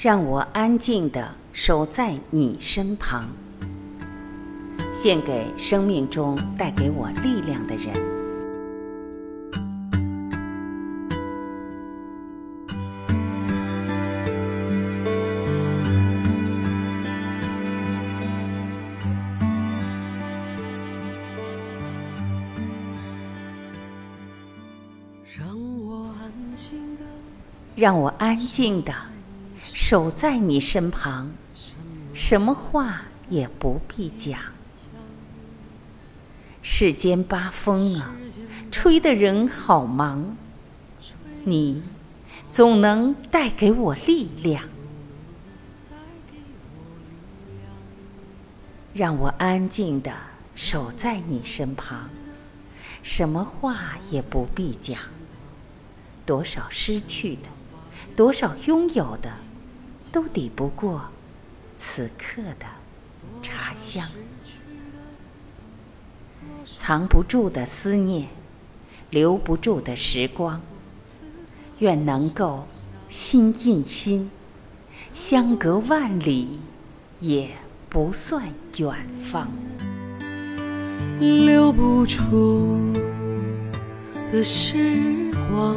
让我安静的守在你身旁，献给生命中带给我力量的人。让我安静的。守在你身旁，什么话也不必讲。世间八风啊，吹得人好忙。你总能带给我力量，让我安静的守在你身旁，什么话也不必讲。多少失去的，多少拥有的。都抵不过此刻的茶香，藏不住的思念，留不住的时光，愿能够心印心，相隔万里也不算远方。留不住的时光，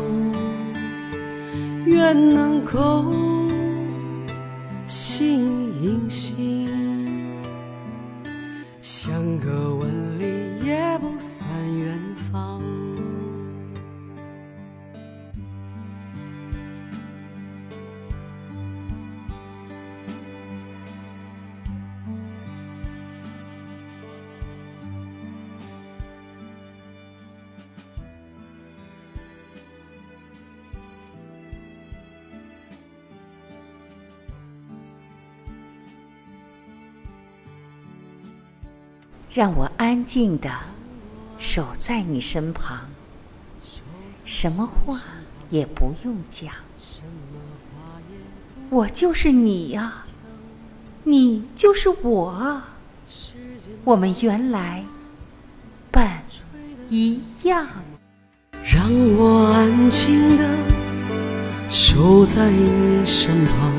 愿能够。相隔万里让我安静的守在你身旁，什么话也不用讲。我就是你呀，你就是我啊，我们原来本一样。让我安静的守在你身旁，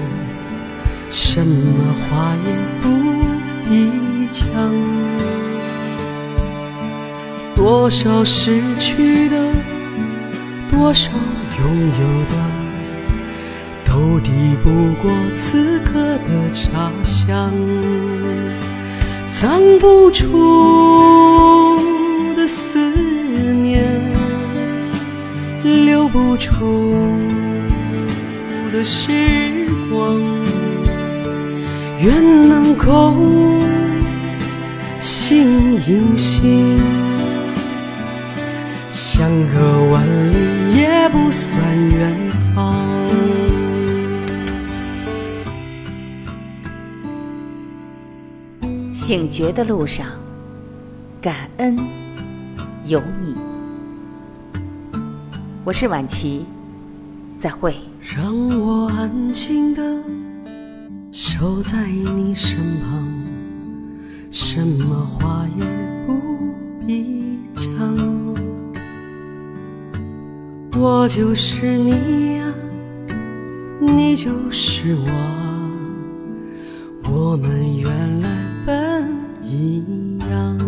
什么话也不一腔。多少失去的，多少拥有的，都抵不过此刻的茶香。藏不住的思念，留不住的时光，愿能够心印心。相隔万里也不算远方。醒觉的路上，感恩有你。我是婉琪，再会。让我安静的守在你身旁什么话也不必讲。我就是你呀你就是我我们原来本一样。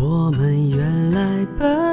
我们原来本